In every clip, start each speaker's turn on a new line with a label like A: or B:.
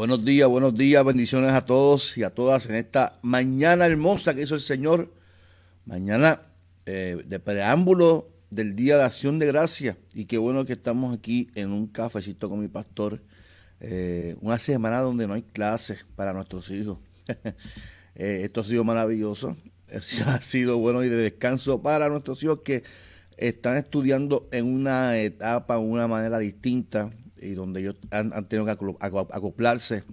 A: Buenos días, buenos días, bendiciones a todos y a todas en esta mañana hermosa que hizo el Señor. Mañana eh, de preámbulo del Día de Acción de Gracia. Y qué bueno que estamos aquí en un cafecito con mi pastor. Eh, una semana donde no hay clases para nuestros hijos. Eh, esto ha sido maravilloso. Ha sido bueno y de descanso para nuestros hijos que están estudiando en una etapa, una manera distinta y donde ellos han, tenido que acoplarse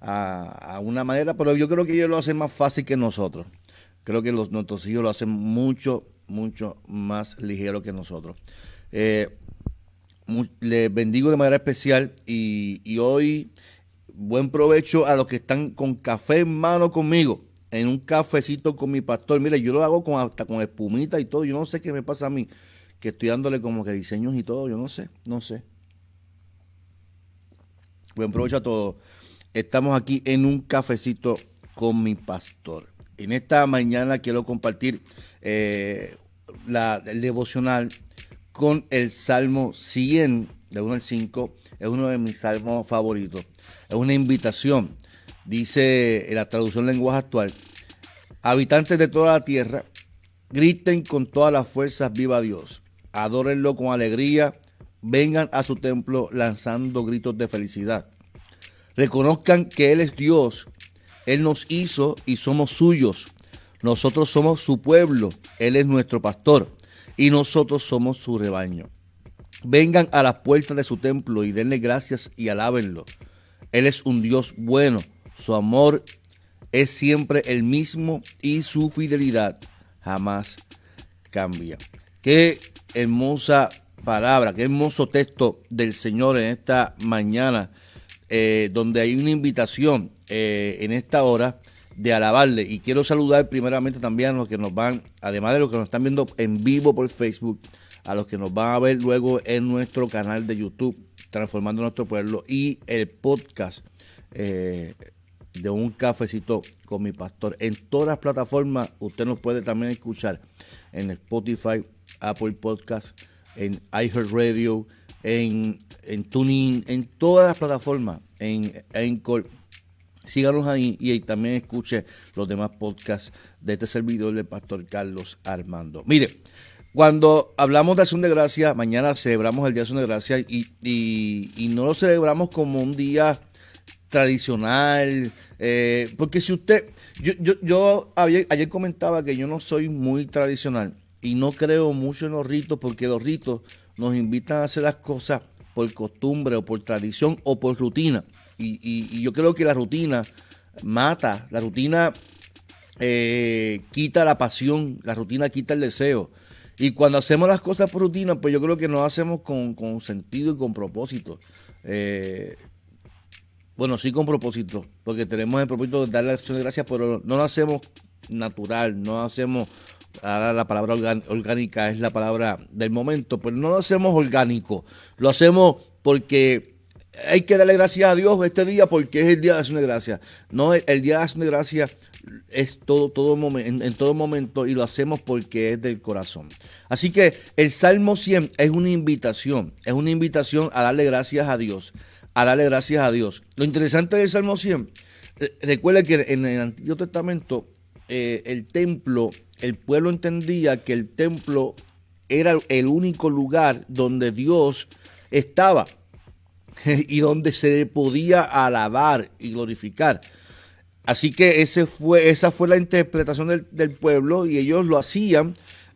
A: a, una manera, pero yo creo que ellos lo hacen más fácil que nosotros. Creo que los, nuestros hijos lo hacen mucho, mucho más ligero que nosotros. Eh, les bendigo de manera especial y, y, hoy buen provecho a los que están con café en mano conmigo, en un cafecito con mi pastor. Mire, yo lo hago con, hasta con espumita y todo. Yo no sé qué me pasa a mí, que estoy dándole como que diseños y todo. Yo no sé, no sé. Buen provecho a todos. Estamos aquí en un cafecito con mi pastor. En esta mañana quiero compartir eh, la, el devocional con el Salmo 100, de 1 al 5. Es uno de mis salmos favoritos. Es una invitación. Dice en la traducción lenguaje actual, habitantes de toda la tierra, griten con todas las fuerzas viva Dios. Adórenlo con alegría vengan a su templo lanzando gritos de felicidad. Reconozcan que Él es Dios, Él nos hizo y somos suyos. Nosotros somos su pueblo, Él es nuestro pastor y nosotros somos su rebaño. Vengan a las puertas de su templo y denle gracias y alábenlo. Él es un Dios bueno, su amor es siempre el mismo y su fidelidad jamás cambia. Qué hermosa palabra, qué hermoso texto del Señor en esta mañana, eh, donde hay una invitación eh, en esta hora de alabarle. Y quiero saludar primeramente también a los que nos van, además de los que nos están viendo en vivo por Facebook, a los que nos van a ver luego en nuestro canal de YouTube, Transformando Nuestro Pueblo, y el podcast eh, de un cafecito con mi pastor. En todas las plataformas, usted nos puede también escuchar en Spotify, Apple Podcast en iHeartRadio, en, en TuneIn, en todas las plataformas, en Encore. Síganos ahí y también escuche los demás podcasts de este servidor del pastor Carlos Armando. Mire, cuando hablamos de Acción de Gracia, mañana celebramos el Día de Acción de Gracia y, y, no lo celebramos como un día tradicional, eh, porque si usted, yo, yo, yo ayer comentaba que yo no soy muy tradicional, y no creo mucho en los ritos porque los ritos nos invitan a hacer las cosas por costumbre o por tradición o por rutina. Y, yo creo que la rutina mata, la rutina eh, quita la pasión, la rutina quita el deseo. Y cuando hacemos las cosas por rutina, pues yo creo que nos hacemos con, sentido y con propósito. Eh, bueno, sí con propósito, porque tenemos el propósito de dar la acción de gracias, pero no lo hacemos natural, no lo hacemos ahora la palabra orgánica es la palabra del momento, pero no lo hacemos orgánico, lo hacemos porque hay que darle gracias a Dios este día porque es el día de acción de gracia. No, el día de acción de gracia es todo, todo en, todo momento y lo hacemos porque es del corazón. Así que el Salmo 100 es una invitación, es una invitación a darle gracias a Dios, a darle gracias a Dios. Lo interesante del Salmo 100, recuerde que en el Antiguo Testamento eh, el templo, el pueblo entendía que el templo era el único lugar donde Dios estaba y donde se podía alabar y glorificar. Así que ese fue, esa fue la interpretación del, pueblo y ellos lo hacían.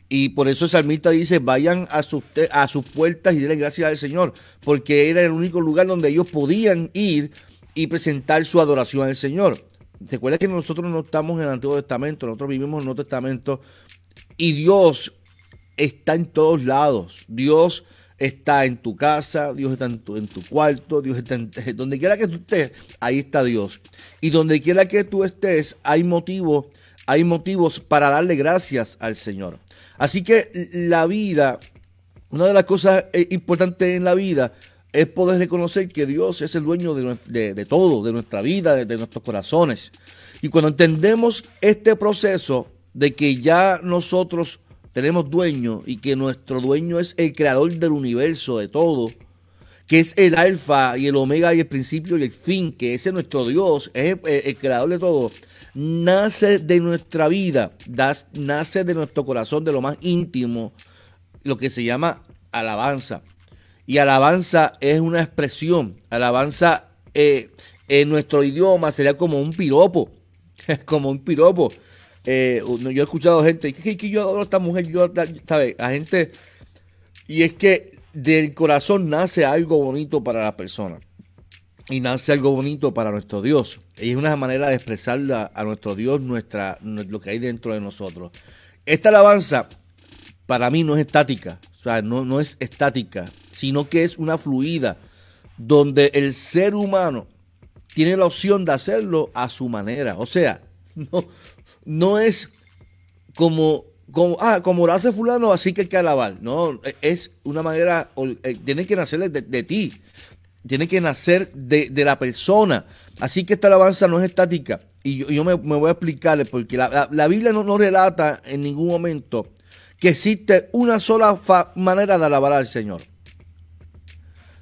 A: Y por eso el salmista dice, vayan a sus, a sus puertas y denle gracias al Señor, porque era el único lugar donde ellos podían ir y presentar su adoración al Señor. Recuerda que nosotros no estamos en el Antiguo Testamento, nosotros vivimos en el Nuevo Testamento y Dios está en todos lados. Dios está en tu casa, Dios está en tu, en tu cuarto, Dios está en donde quiera que tú estés, ahí está Dios. Y donde quiera que tú estés, hay motivos, hay motivos para darle gracias al Señor. Así que la vida, una de las cosas eh, importantes en la vida es poder reconocer que Dios es el dueño de, todo, de nuestra vida, de nuestros corazones. Y cuando entendemos este proceso de que ya nosotros tenemos dueño y que nuestro dueño es el creador del universo, de todo, que es el alfa y el omega y el principio y el fin, que ese es nuestro Dios, es el, creador de todo, nace de nuestra vida, nace de nuestro corazón, de lo más íntimo, lo que se llama alabanza. Y alabanza es una expresión, alabanza eh, en nuestro idioma sería como un piropo, como un piropo. Eh, yo he escuchado gente que, que yo adoro a esta mujer, yo, ¿sabes? Gente. Y es que del corazón nace algo bonito para la persona. Y nace algo bonito para nuestro Dios. Y es una manera de expresar a nuestro Dios nuestra, lo que hay dentro de nosotros. Esta alabanza para mí no es estática. O sea, no, no es estática, sino que es una fluida donde el ser humano tiene la opción de hacerlo a su manera. O sea, no, es como, como, ah, como lo hace fulano, así que hay que alabar. No, es una manera, eh, tiene que nacer de, ti, tiene que nacer de, la persona. Así que esta alabanza no es estática. Y yo, me, voy a explicarle, porque la, Biblia no, no, relata en ningún momento que existe una sola manera de alabar al Señor.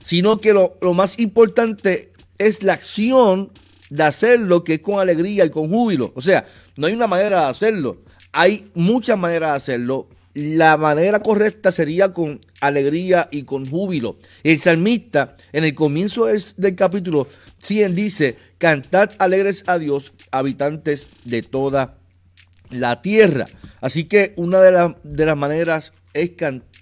A: Sino que lo, lo más importante es la acción de hacerlo que es con alegría y con júbilo. O sea, no hay una manera de hacerlo. Hay muchas maneras de hacerlo. La manera correcta sería con alegría y con júbilo. El salmista, en el comienzo del, capítulo 100, dice, cantad alegres a Dios, habitantes de toda la tierra. Así que una de, de las maneras es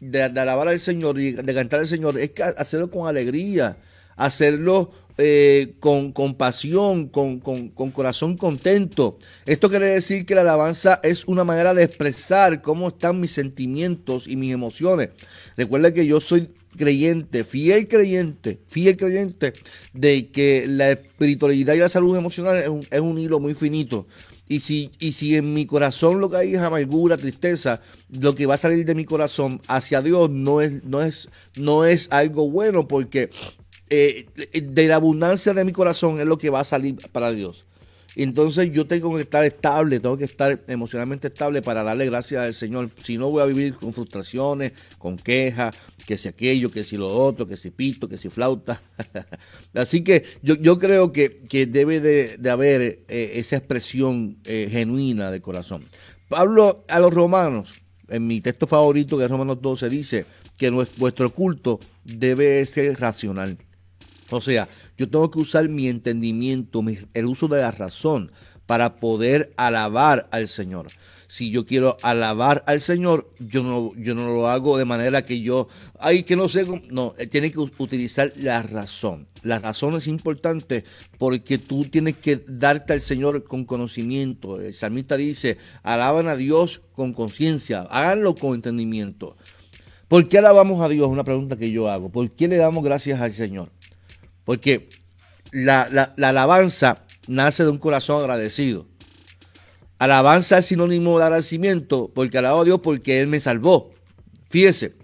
A: de, alabar al Señor y de cantar al Señor es hacerlo con alegría, hacerlo eh, con compasión, con, con, corazón contento. Esto quiere decir que la alabanza es una manera de expresar cómo están mis sentimientos y mis emociones. Recuerda que yo soy creyente, fiel creyente, fiel creyente de que la espiritualidad y la salud emocional es un, es un hilo muy finito. Y si, y si en mi corazón lo que hay es amargura, tristeza, lo que va a salir de mi corazón hacia Dios no es, no es, no es algo bueno porque eh, de la abundancia de mi corazón es lo que va a salir para Dios. Entonces yo tengo que estar estable, tengo que estar emocionalmente estable para darle gracias al Señor. Si no voy a vivir con frustraciones, con quejas, que si aquello, que si lo otro, que si pito, que si flauta. Así que yo, yo creo que, debe de, haber eh, esa expresión eh, genuina de corazón. Pablo a los romanos, en mi texto favorito que es Romanos 12, dice que vuestro culto debe ser racional. O sea, yo tengo que usar mi entendimiento, el uso de la razón para poder alabar al Señor. Si yo quiero alabar al Señor, yo no, yo no lo hago de manera que yo, ay, que no sé, no, tiene que utilizar la razón. La razón es importante porque tú tienes que darte al Señor con conocimiento. El salmista dice, alaban a Dios con conciencia, háganlo con entendimiento. ¿Por qué alabamos a Dios? Una pregunta que yo hago. ¿Por qué le damos gracias al Señor? Porque la, alabanza nace de un corazón agradecido. Alabanza es sinónimo de agradecimiento porque alabo a Dios porque Él me salvó. Fíjese,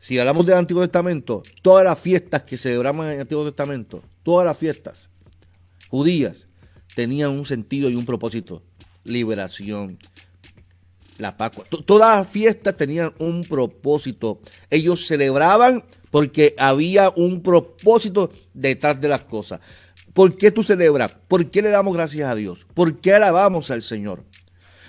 A: si hablamos del Antiguo Testamento, todas las fiestas que celebramos en el Antiguo Testamento, todas las fiestas judías, tenían un sentido y un propósito. Liberación, la Pascua. Todas las fiestas tenían un propósito. Ellos celebraban porque había un propósito detrás de las cosas. ¿Por qué tú celebras? ¿Por qué le damos gracias a Dios? ¿Por qué alabamos al Señor?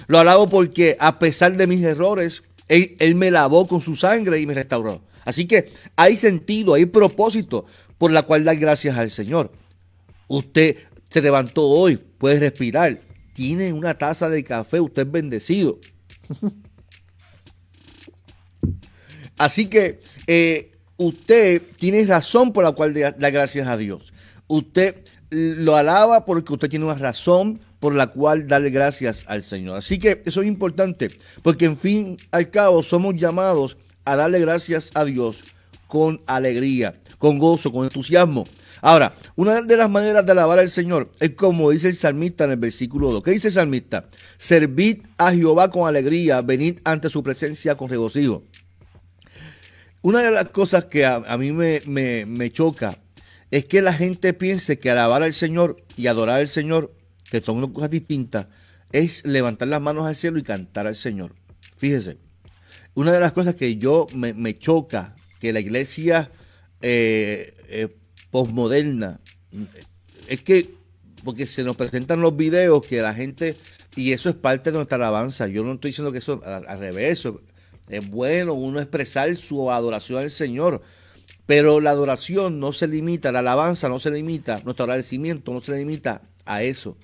A: Lo alabo porque a pesar de mis errores, Él, me lavó con su sangre y me restauró. Así que hay sentido, hay propósito por la cual dar gracias al Señor. Usted se levantó hoy, puede respirar, tiene una taza de café, usted es bendecido. Así que eh, usted tiene razón por la cual da gracias a Dios. Usted lo alaba porque usted tiene una razón por la cual darle gracias al Señor. Así que eso es importante, porque en fin al cabo somos llamados a darle gracias a Dios con alegría, con gozo, con entusiasmo. Ahora, una de las maneras de alabar al Señor es como dice el salmista en el versículo 2. ¿Qué dice el salmista? Servid a Jehová con alegría, venid ante su presencia con regocijo. Una de las cosas que a, mí me, me choca es que la gente piense que alabar al Señor y adorar al Señor, que son dos cosas distintas, es levantar las manos al cielo y cantar al Señor. Fíjese, una de las cosas que yo me, choca, que la iglesia eh, eh, posmoderna, es que, porque se nos presentan los videos que la gente, y eso es parte de nuestra alabanza, yo no estoy diciendo que eso al, revés, es bueno uno expresar su adoración al Señor, pero la adoración no se limita, la alabanza no se limita, nuestro agradecimiento no se limita a eso.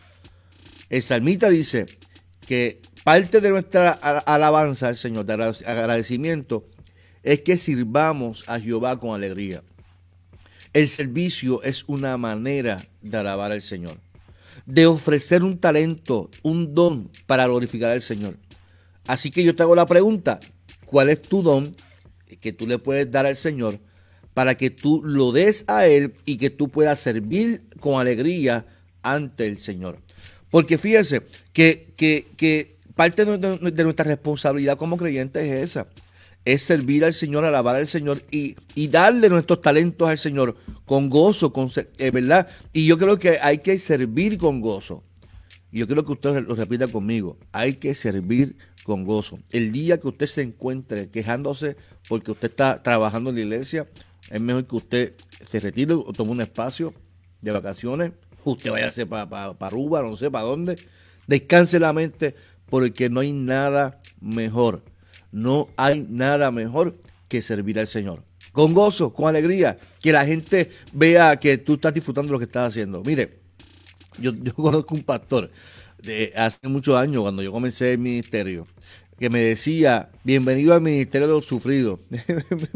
A: El salmita dice que parte de nuestra alabanza al Señor, de agradecimiento, es que sirvamos a Jehová con alegría. El servicio es una manera de alabar al Señor, de ofrecer un talento, un don para glorificar al Señor. Así que yo te hago la pregunta, ¿cuál es tu don que tú le puedes dar al Señor para que tú lo des a Él y que tú puedas servir con alegría ante el Señor? Porque fíjese que, que, parte de, nuestra responsabilidad como creyentes es esa. Es servir al Señor, alabar al Señor y, darle nuestros talentos al Señor con gozo, con, eh, ¿verdad? Y yo creo que hay que servir con gozo. Y yo quiero que usted lo repita conmigo. Hay que servir con gozo. El día que usted se encuentre quejándose porque usted está trabajando en la iglesia, es mejor que usted se retire o tome un espacio de vacaciones usted vaya para pa, pa Aruba, no sé para dónde. Descanse la mente porque no hay nada mejor. No hay nada mejor que servir al Señor. Con gozo, con alegría, que la gente vea que tú estás disfrutando lo que estás haciendo. Mire, yo, yo conozco un pastor hace muchos años, cuando yo comencé el ministerio, que me decía, bienvenido al Ministerio de los Sufridos.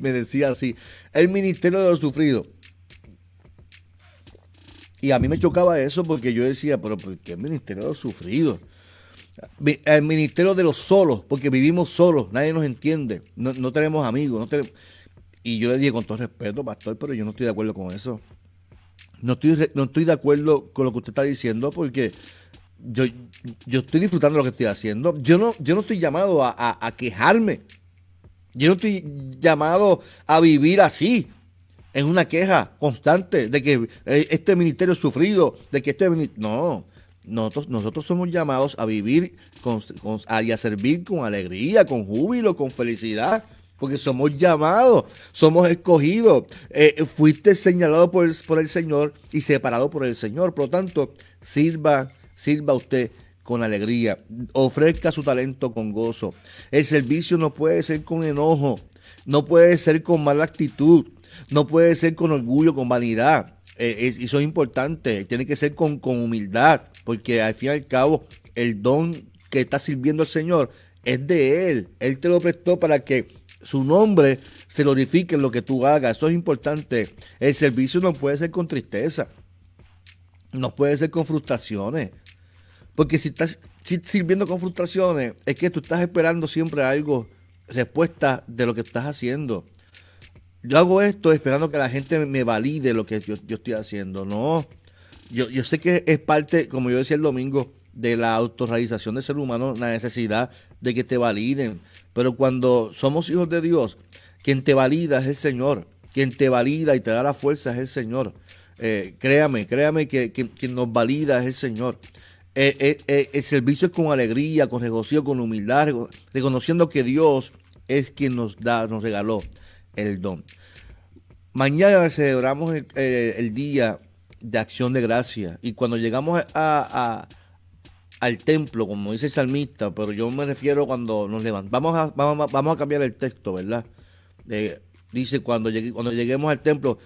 A: me decía así, el Ministerio de los Sufridos. Y a mí me chocaba eso porque yo decía, pero ¿por qué el ministerio de los sufridos? El ministerio de los solos, porque vivimos solos, nadie nos entiende, no, tenemos amigos. No tenemos... Y yo le dije con todo respeto, pastor, pero yo no estoy de acuerdo con eso. No estoy, no estoy de acuerdo con lo que usted está diciendo porque yo, yo estoy disfrutando lo que estoy haciendo. Yo no, yo no estoy llamado a quejarme. Yo no estoy llamado a vivir así en una queja constante de que eh, este ministerio ha sufrido, de que este no, nosotros, nosotros somos llamados a vivir con, y a servir con alegría, con júbilo, con felicidad, porque somos llamados, somos escogidos, eh, fuiste señalado por el, por el Señor y separado por el Señor, por lo tanto, sirva, sirva usted con alegría, ofrezca su talento con gozo. El servicio no puede ser con enojo, no puede ser con mala actitud, no puede ser con orgullo, con vanidad. Eh, eso es importante. Tiene que ser con, humildad, porque al fin y al cabo el don que está sirviendo el Señor es de Él. Él te lo prestó para que su nombre se glorifique en lo que tú hagas. Eso es importante. El servicio no puede ser con tristeza. No puede ser con frustraciones. Porque si estás sirviendo con frustraciones, es que tú estás esperando siempre algo, respuesta de lo que estás haciendo yo hago esto esperando que la gente me valide lo que yo, estoy haciendo. No, yo, yo, sé que es parte, como yo decía el domingo, de la autorrealización del ser humano, la necesidad de que te validen. Pero cuando somos hijos de Dios, quien te valida es el Señor. Quien te valida y te da la fuerza es el Señor. Eh, créame, créame que, quien nos valida es el Señor. Eh, eh, el servicio es con alegría, con regocijo, con humildad, reconociendo que Dios es quien nos da, nos regaló el don. Mañana celebramos eh, el, día de acción de gracia y cuando llegamos a, al templo, como dice el salmista, pero yo me refiero cuando nos levantamos, vamos a, vamos, a cambiar el texto, ¿verdad? dice cuando, cuando lleguemos al templo,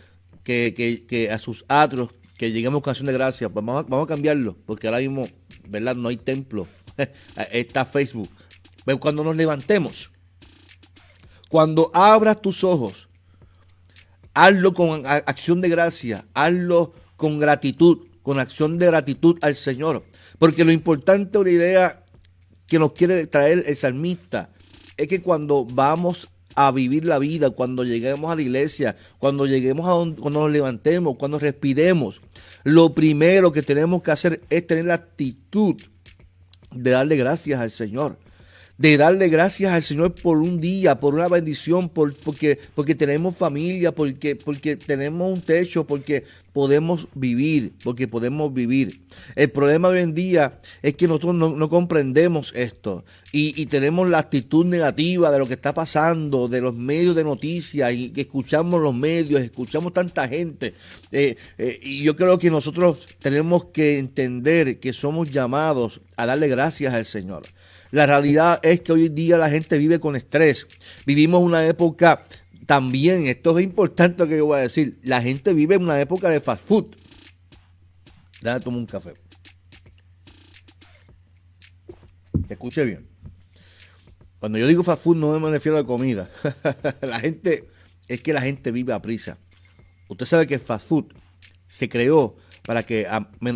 A: que, a sus atrios, que lleguemos con acción de gracia, pues vamos, vamos a cambiarlo, porque ahora mismo, ¿verdad? No hay templo, está Facebook. Pero cuando nos levantemos, cuando abras tus ojos, hazlo con acción de gracia, hazlo con gratitud, con acción de gratitud al Señor. Porque lo importante o la idea que nos quiere traer el salmista es que cuando vamos a vivir la vida, cuando lleguemos a la iglesia, cuando lleguemos a donde, cuando nos levantemos, cuando respiremos, lo primero que tenemos que hacer es tener la actitud de darle gracias al Señor de darle gracias al Señor por un día, por una bendición, por, porque, porque tenemos familia, porque, porque tenemos un techo, porque podemos vivir, porque podemos vivir. El problema hoy en día es que nosotros no, comprendemos esto y, tenemos la actitud negativa de lo que está pasando, de los medios de noticias y que escuchamos los medios, escuchamos tanta gente. Eh, eh, y yo creo que nosotros tenemos que entender que somos llamados a darle gracias al Señor. La realidad es que hoy en día la gente vive con estrés. Vivimos una época también, esto es importante lo que yo voy a decir, la gente vive en una época de fast food. Déjame tomar un café. Escuche bien. Cuando yo digo fast food no me refiero a comida. la gente, es que la gente vive a prisa. Usted sabe que el fast food se creó para que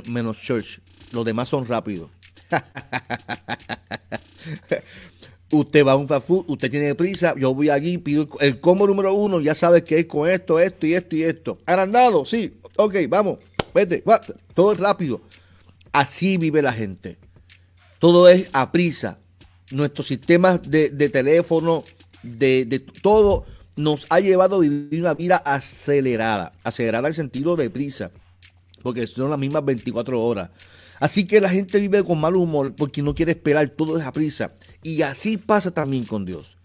A: menos church, los demás son rápidos. usted va a un fast food, usted tiene prisa, yo voy allí, pido el combo número uno, ya sabes que es con esto, esto y esto y esto. ¿Agrandado? Sí, ok, vamos, vete, todo es rápido. Así vive la gente. Todo es a prisa. Nuestros sistemas de, teléfono, de, todo, nos ha llevado a vivir una vida acelerada. Acelerada en sentido de prisa. Porque son las mismas 24 horas. Así que la gente vive con mal humor porque no quiere esperar todo esa prisa. Y así pasa también con Dios.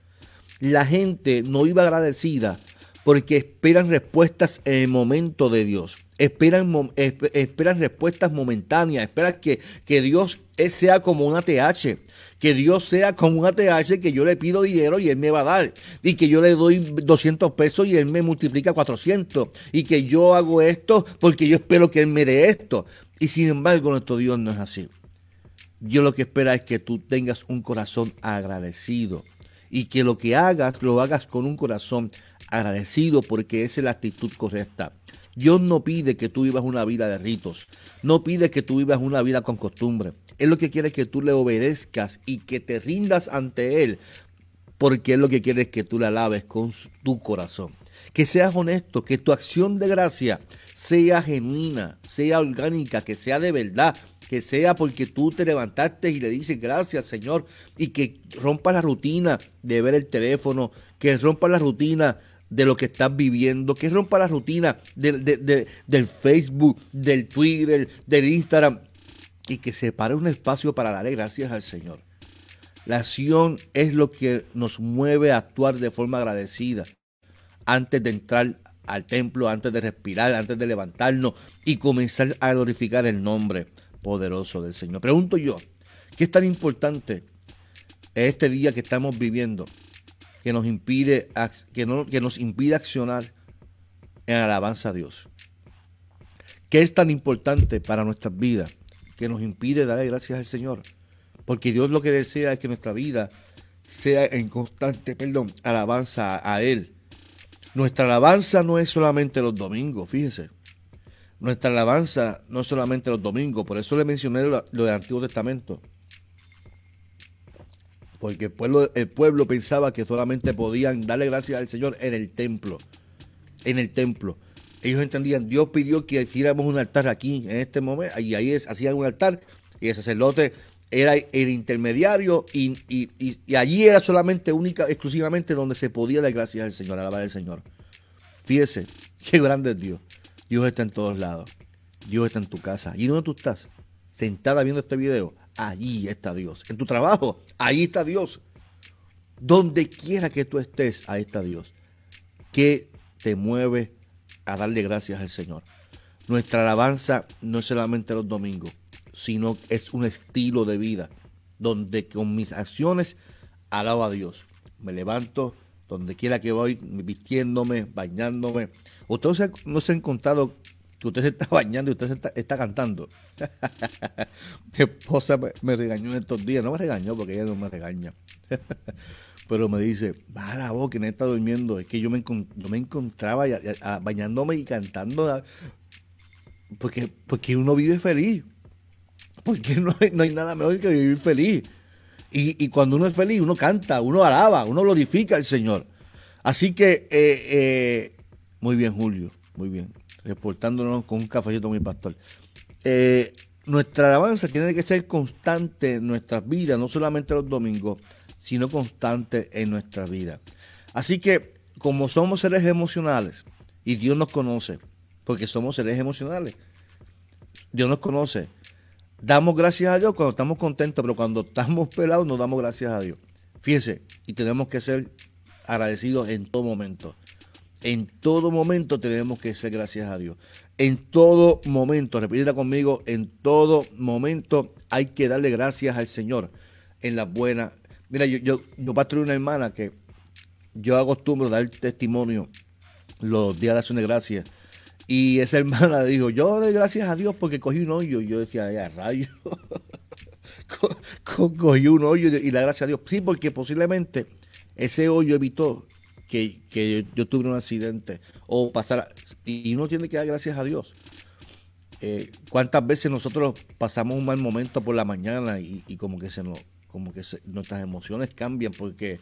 A: La gente no vive agradecida porque esperan respuestas en el momento de Dios. Esperan, esperan respuestas momentáneas. Esperan que, que Dios sea como una TH. Que Dios sea como una TH que yo le pido dinero y Él me va a dar. Y que yo le doy 200 pesos y Él me multiplica 400. Y que yo hago esto porque yo espero que Él me dé esto. Y sin embargo, nuestro Dios no es así. Dios lo que espera es que tú tengas un corazón agradecido y que lo que hagas lo hagas con un corazón agradecido porque es la actitud correcta. Dios no pide que tú vivas una vida de ritos, no pide que tú vivas una vida con costumbre. Él lo que quiere es que tú le obedezcas y que te rindas ante Él, porque Él lo que quiere es que tú le alabes con tu corazón. Que seas honesto, que tu acción de gracia sea genuina, sea orgánica, que sea de verdad, que sea porque tú te levantaste y le dices gracias Señor y que rompa la rutina de ver el teléfono, que rompa la rutina de lo que estás viviendo, que rompa la rutina del Facebook, del Twitter, del Instagram y que separe un espacio para darle gracias al Señor. La acción es lo que nos mueve a actuar de forma agradecida antes de entrar al templo, antes de respirar, antes de levantarnos y comenzar a glorificar el nombre poderoso del Señor. Pregunto yo, ¿qué es tan importante este día que estamos viviendo que nos impide, que no, que nos impide accionar en alabanza a Dios? ¿Qué es tan importante para nuestras vidas que nos impide darle gracias al Señor? Porque Dios lo que desea es que nuestra vida sea en constante, perdón, alabanza a Él nuestra alabanza no es solamente los domingos, fíjese. Nuestra alabanza no es solamente los domingos, por eso le mencioné lo, del Antiguo Testamento. Porque el pueblo, pensaba que solamente podían darle gracias al Señor en el templo. En el templo. Ellos entendían, Dios pidió que hiciéramos un altar aquí, en este momento, y ahí es, hacían un altar, y el sacerdote era el intermediario y, allí era solamente, única, exclusivamente donde se podía dar gracias al Señor, alabar al Señor. Fíjese, qué grande es Dios. Dios está en todos lados. Dios está en tu casa. ¿Y dónde tú estás? Sentada viendo este video. Allí está Dios. En tu trabajo, ahí está Dios. Donde quiera que tú estés, ahí está Dios. ¿Qué te mueve a darle gracias al Señor? Nuestra alabanza no es solamente los domingos sino es un estilo de vida donde con mis acciones alabo a Dios. Me levanto donde quiera que voy, vistiéndome, bañándome. Ustedes no se han contado que usted se está bañando y usted está, cantando. Mi esposa me, regañó en estos días, no me regañó porque ella no me regaña. Pero me dice, va la voz que no está durmiendo. Es que yo me, yo me encontraba bañándome y cantando porque, porque uno vive feliz. Porque no hay, no hay nada mejor que vivir feliz. Y, cuando uno es feliz, uno canta, uno alaba, uno glorifica al Señor. Así que, eh, eh, muy bien, Julio, muy bien. Reportándonos con un cafecito, mi pastor. Eh, nuestra alabanza tiene que ser constante en nuestras vidas, no solamente los domingos, sino constante en nuestra vida. Así que, como somos seres emocionales, y Dios nos conoce, porque somos seres emocionales, Dios nos conoce. Damos gracias a Dios cuando estamos contentos, pero cuando estamos pelados no damos gracias a Dios. Fíjese, y tenemos que ser agradecidos en todo momento. En todo momento tenemos que ser gracias a Dios. En todo momento, repítela conmigo, en todo momento hay que darle gracias al Señor en las buenas. Mira, yo, yo, yo una hermana que yo acostumbro dar testimonio los días de acción de gracias. Y esa hermana dijo, yo doy gracias a Dios porque cogí un hoyo. Y yo decía, ya rayo. cogí un hoyo y la gracia a Dios. Sí, porque posiblemente ese hoyo evitó que, yo, tuve un accidente o pasara. Y uno tiene que dar gracias a Dios. Eh, ¿Cuántas veces nosotros pasamos un mal momento por la mañana y, como que, se nos, como que nuestras emociones cambian porque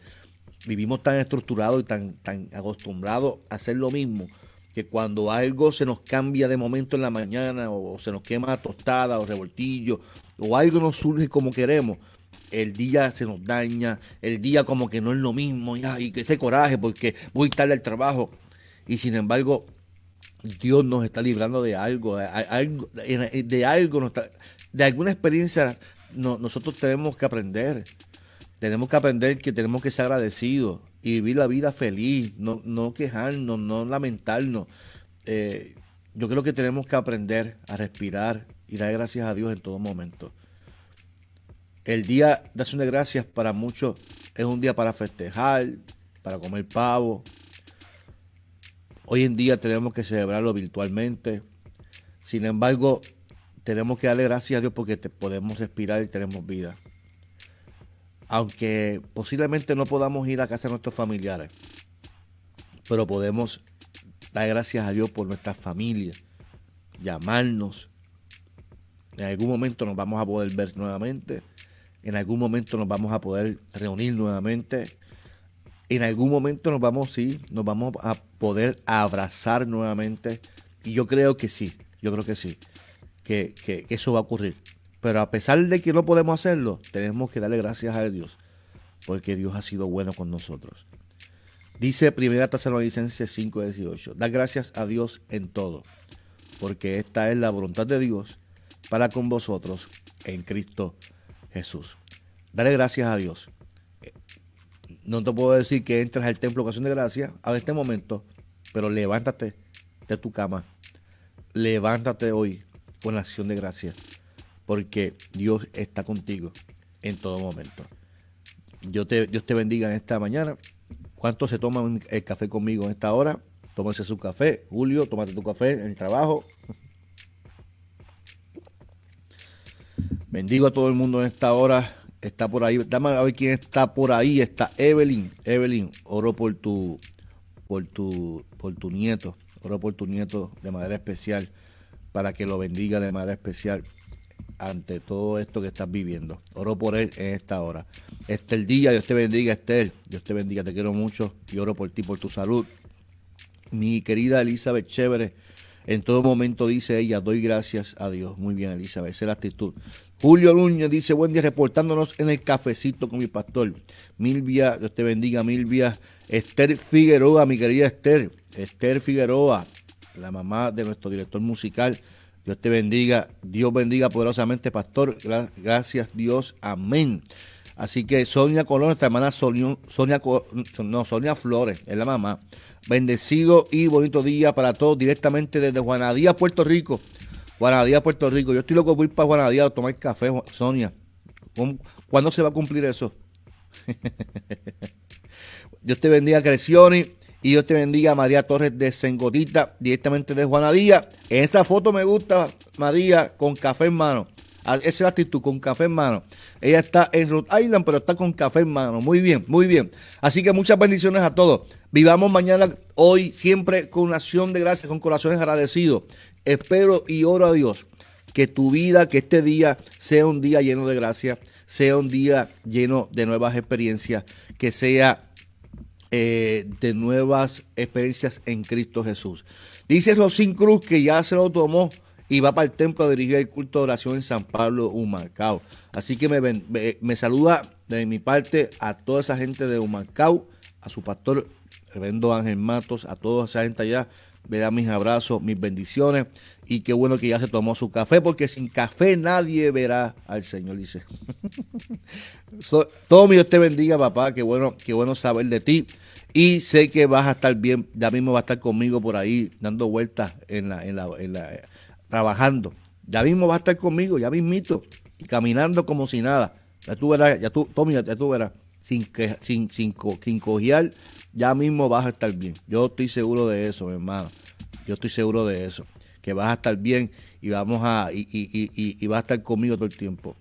A: vivimos tan estructurados y tan, tan acostumbrados a hacer lo mismo que cuando algo se nos cambia de momento en la mañana o, se nos quema tostada o revoltillo o algo nos surge como queremos, el día se nos daña, el día como que no es lo mismo, y que ese coraje porque voy tarde al trabajo. Y sin embargo, Dios nos está librando de algo, de algo, de alguna experiencia nosotros tenemos que aprender. Tenemos que aprender que tenemos que ser agradecidos y vivir la vida feliz, no, no quejarnos, no lamentarnos. Eh, yo creo que tenemos que aprender a respirar y dar gracias a Dios en todo momento. El día de acción gracias para muchos es un día para festejar, para comer pavo. Hoy en día tenemos que celebrarlo virtualmente. Sin embargo, tenemos que darle gracias a Dios porque podemos respirar y tenemos vida. Aunque posiblemente no podamos ir a casa de nuestros familiares, pero podemos dar gracias a Dios por nuestra familia, llamarnos. En algún momento nos vamos a poder ver nuevamente en algún momento nos vamos a poder reunir nuevamente. En algún momento nos vamos, vamos a poder abrazar nuevamente. Y yo creo que sí, yo creo que sí, que, eso va a ocurrir. Pero a pesar de que no podemos hacerlo, tenemos que darle gracias a Dios, porque Dios ha sido bueno con nosotros. Dice 1 Tesalonicenses 5:18, da gracias a Dios en todo, porque esta es la voluntad de Dios para con vosotros en Cristo Jesús. Dale gracias a Dios. No te puedo decir que entres al templo ocasión de gracia a este momento, pero levántate de tu cama. Levántate hoy con la acción de gracia, porque Dios está contigo en todo momento. Dios te, Dios te bendiga en esta mañana. ¿Cuántos se toman el café conmigo en esta hora? Tómese su café. Julio, tómate tu café en el trabajo. Bendigo a todo el mundo en esta hora. Está por ahí. Dame a ver quién está por ahí. Está Evelyn. Evelyn, oro por tu, por tu, por tu nieto. Oro por tu nieto de manera especial para que lo bendiga de manera especial ante todo esto que estás viviendo. Oro por él en esta hora. Este el día, Dios te bendiga, Esther. Dios te bendiga, te quiero mucho y oro por ti, por tu salud. Mi querida Elizabeth Chévere, en todo momento dice ella, doy gracias a Dios. Muy bien, Elizabeth, esa es la actitud. Julio Núñez dice, buen día, reportándonos en el cafecito con mi pastor. Milvia, Dios te bendiga, Milvia. Esther Figueroa, mi querida Esther. Esther Figueroa, la mamá de nuestro director musical. Dios te bendiga, Dios bendiga poderosamente, pastor. Gracias, Dios. Amén. Así que Sonia Colón, nuestra hermana Sonia, Sonia, no, Sonia Flores, es la mamá. Bendecido y bonito día para todos, directamente desde Juanadía, Puerto Rico. Juanadía, Puerto Rico. Yo estoy loco por ir para Juanadía a tomar café, Sonia. ¿Cuándo se va a cumplir eso? Dios te bendiga, Crecioni. Y Dios te bendiga, María Torres de Sengotita, directamente de Juanadía. En esa foto me gusta, María, con café en mano. Ah, esa es la actitud, con café en mano. Ella está en Rhode Island, pero está con café en mano. Muy bien, muy bien. Así que muchas bendiciones a todos. Vivamos mañana, hoy, siempre con acción de gracias, con corazones agradecidos. Espero y oro a Dios que tu vida, que este día sea un día lleno de gracia, sea un día lleno de nuevas experiencias, que sea eh, de nuevas experiencias en Cristo Jesús. Dice Rosín Cruz que ya se lo tomó y va para el templo a dirigir el culto de oración en San Pablo, Humacao. Así que me, me, saluda de mi parte a toda esa gente de Humacao, a su pastor Reverendo Ángel Matos, a toda esa gente allá. Verá mis abrazos, mis bendiciones y qué bueno que ya se tomó su café porque sin café nadie verá al Señor, dice. todo Dios te bendiga, papá, qué bueno, qué bueno saber de ti. Y sé que vas a estar bien, ya mismo va a estar conmigo por ahí dando vueltas en la, en la, en la trabajando. Ya mismo va a estar conmigo, ya mismito, y caminando como si nada. Ya tú verás, ya tú, Tommy, ya tú verás, sin, que, sin, sin, sin ya mismo vas a estar bien. Yo estoy seguro de eso, mi hermano. Yo estoy seguro de eso. Que vas a estar bien y vamos a, y, y, y, y vas a estar conmigo todo el tiempo.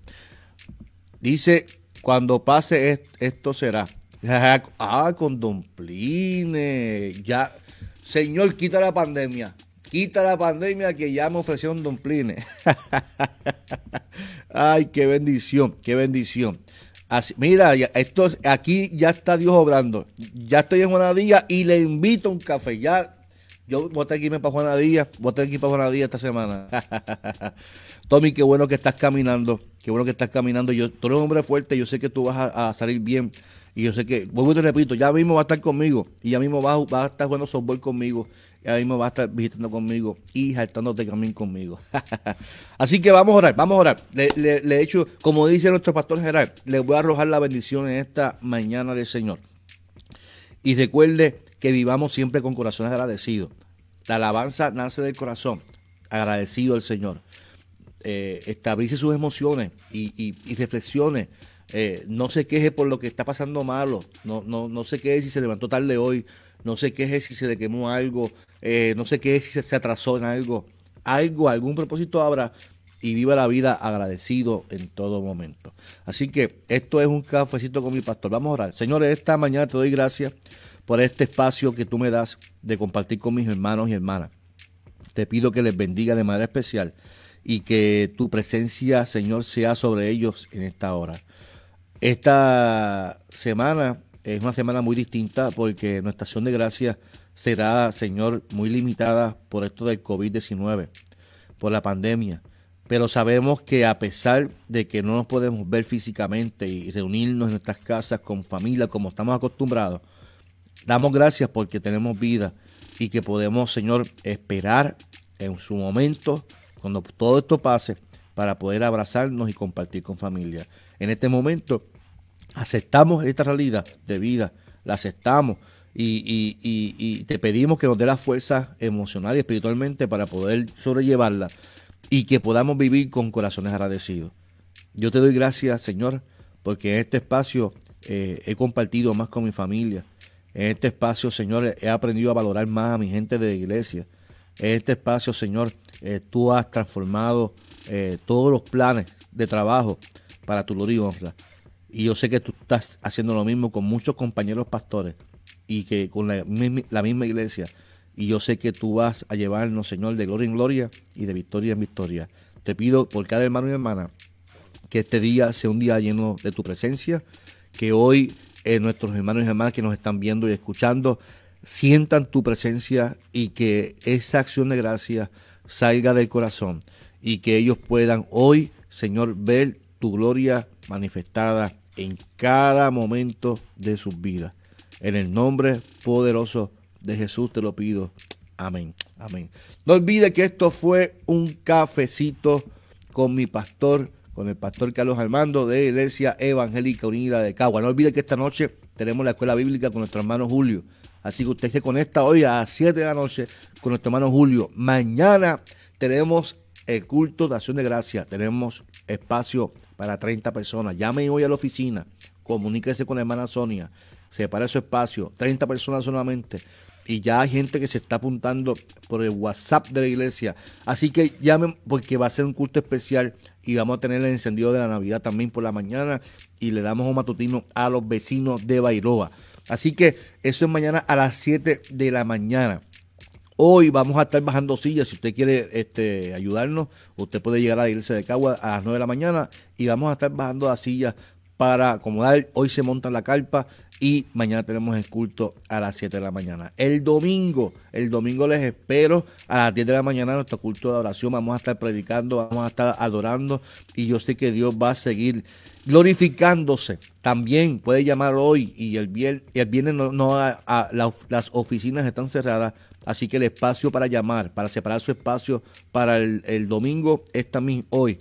A: Dice, cuando pase esto será. Ah, con Don Pline. Ya, Señor, quita la pandemia. Quita la pandemia que ya me ofreció Don Pline. Ay, qué bendición, qué bendición. mira, esto, aquí ya está Dios obrando. Ya estoy en Juanadía y le invito a un café. Ya, yo voy a estar aquí para Juanadía. Voy a estar aquí para Juanadía esta semana. Tommy, qué bueno que estás caminando. Qué bueno que estás caminando. Yo, tú eres un hombre fuerte. Yo sé que tú vas a salir bien. Y yo sé que, vuelvo y te repito, ya mismo va a estar conmigo. Y ya mismo va, a estar jugando softball conmigo. Ya mismo va a estar visitando conmigo y saltándote camino conmigo. Así que vamos a orar, vamos a orar. Le, he hecho, como dice nuestro pastor general, le voy a arrojar la bendición en esta mañana del Señor. Y recuerde que vivamos siempre con corazones agradecidos. La alabanza nace del corazón, agradecido al Señor. Eh, establece sus emociones y, y, y reflexiones eh, no se queje por lo que está pasando malo, no, no, no se queje si se levantó tarde hoy, no se queje si se le quemó algo, eh, no se queje si se, atrasó en algo. Algo, algún propósito habrá y viva la vida agradecido en todo momento. Así que esto es un cafecito con mi pastor. Vamos a orar. Señores, esta mañana te doy gracias por este espacio que tú me das de compartir con mis hermanos y hermanas. Te pido que les bendiga de manera especial y que tu presencia, Señor, sea sobre ellos en esta hora. Esta semana es una semana muy distinta porque nuestra acción de gracia será, Señor, muy limitada por esto del COVID-19, por la pandemia. Pero sabemos que a pesar de que no nos podemos ver físicamente y reunirnos en nuestras casas con familia como estamos acostumbrados, damos gracias porque tenemos vida y que podemos, Señor, esperar en su momento, cuando todo esto pase, para poder abrazarnos y compartir con familia. En este momento aceptamos esta realidad de vida, la aceptamos y, te pedimos que nos dé la fuerza emocional y espiritualmente para poder sobrellevarla y que podamos vivir con corazones agradecidos. Yo te doy gracias, Señor, porque en este espacio eh, he compartido más con mi familia. En este espacio, Señor, he aprendido a valorar más a mi gente de la iglesia. En este espacio, Señor, eh, tú has transformado eh, todos los planes de trabajo para tu gloria y honra. Y yo sé que tú estás haciendo lo mismo con muchos compañeros pastores y que con la, misma iglesia. Y yo sé que tú vas a llevarnos, Señor, de gloria en gloria y de victoria en victoria. Te pido por cada hermano y hermana que este día sea un día lleno de tu presencia, que hoy eh, nuestros hermanos y hermanas que nos están viendo y escuchando sientan tu presencia y que esa acción de gracia salga del corazón y que ellos puedan hoy, Señor, ver tu gloria manifestada en cada momento de sus vidas. En el nombre poderoso de Jesús te lo pido. Amén. Amén. No olvide que esto fue un cafecito con mi pastor, con el pastor Carlos Armando de Iglesia Evangélica Unida de Cagua. No olvide que esta noche tenemos la escuela bíblica con nuestro hermano Julio. Así que usted se conecta hoy a las 7 de la noche con nuestro hermano Julio. Mañana tenemos el culto de acción de gracia. Tenemos espacio para 30 personas. Llame hoy a la oficina, comuníquese con la hermana Sonia, separe su espacio, 30 personas solamente. Y ya hay gente que se está apuntando por el WhatsApp de la iglesia. Así que llamen porque va a ser un culto especial y vamos a tener el encendido de la Navidad también por la mañana y le damos un matutino a los vecinos de Bairoa. Así que eso es mañana a las 7 de la mañana. Hoy vamos a estar bajando sillas. Si usted quiere este, ayudarnos, usted puede llegar a la iglesia de Cagua a las 9 de la mañana y vamos a estar bajando las sillas para acomodar. Hoy se monta la carpa y mañana tenemos el culto a las 7 de la mañana. El domingo, el domingo les espero a las 10 de la mañana nuestro culto de oración. Vamos a estar predicando, vamos a estar adorando y yo sé que Dios va a seguir glorificándose. También puede llamar hoy y el viernes, el viernes no, las oficinas están cerradas, así que el espacio para llamar, para separar su espacio para el, el domingo es también hoy.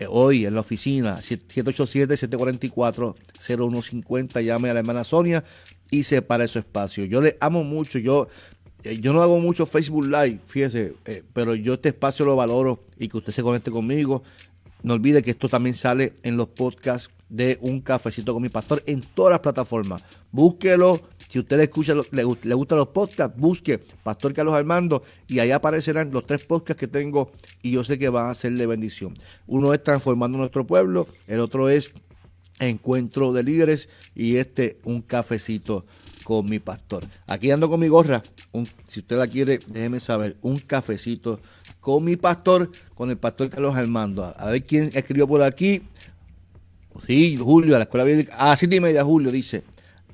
A: Eh, hoy en la oficina, 787-744-0150, llame a la hermana Sonia y separe su espacio. Yo le amo mucho, yo, eh, yo no hago mucho Facebook Live, fíjese, eh, pero yo este espacio lo valoro y que usted se conecte conmigo. No olvide que esto también sale en los podcasts de Un Cafecito con mi Pastor en todas las plataformas. Búsquelo, si usted escucha, le, le gustan los podcasts, busque Pastor Carlos Armando y ahí aparecerán los tres podcasts que tengo y yo sé que van a ser de bendición. Uno es Transformando nuestro pueblo, el otro es Encuentro de Líderes y este Un Cafecito con mi pastor. Aquí ando con mi gorra. si usted la quiere, déjeme saber. Un cafecito con mi pastor, con el pastor Carlos Armando. A ver quién escribió por aquí. Sí, Julio, a la escuela bíblica. A siete y media, Julio, dice.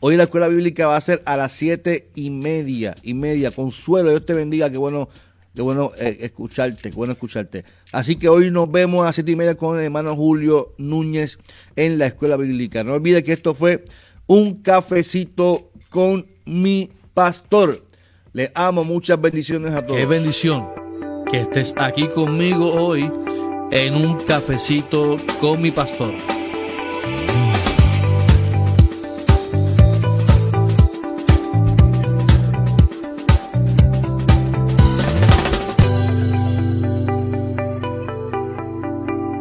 A: Hoy la escuela bíblica va a ser a las siete y media, y media. Consuelo, Dios te bendiga, qué bueno, qué bueno eh, escucharte, bueno escucharte. Así que hoy nos vemos a las siete y media con el hermano Julio Núñez en la escuela bíblica. No olvide que esto fue un cafecito con mi pastor. Le amo, muchas bendiciones a todos.
B: Qué bendición que estés aquí conmigo hoy en un cafecito con mi pastor.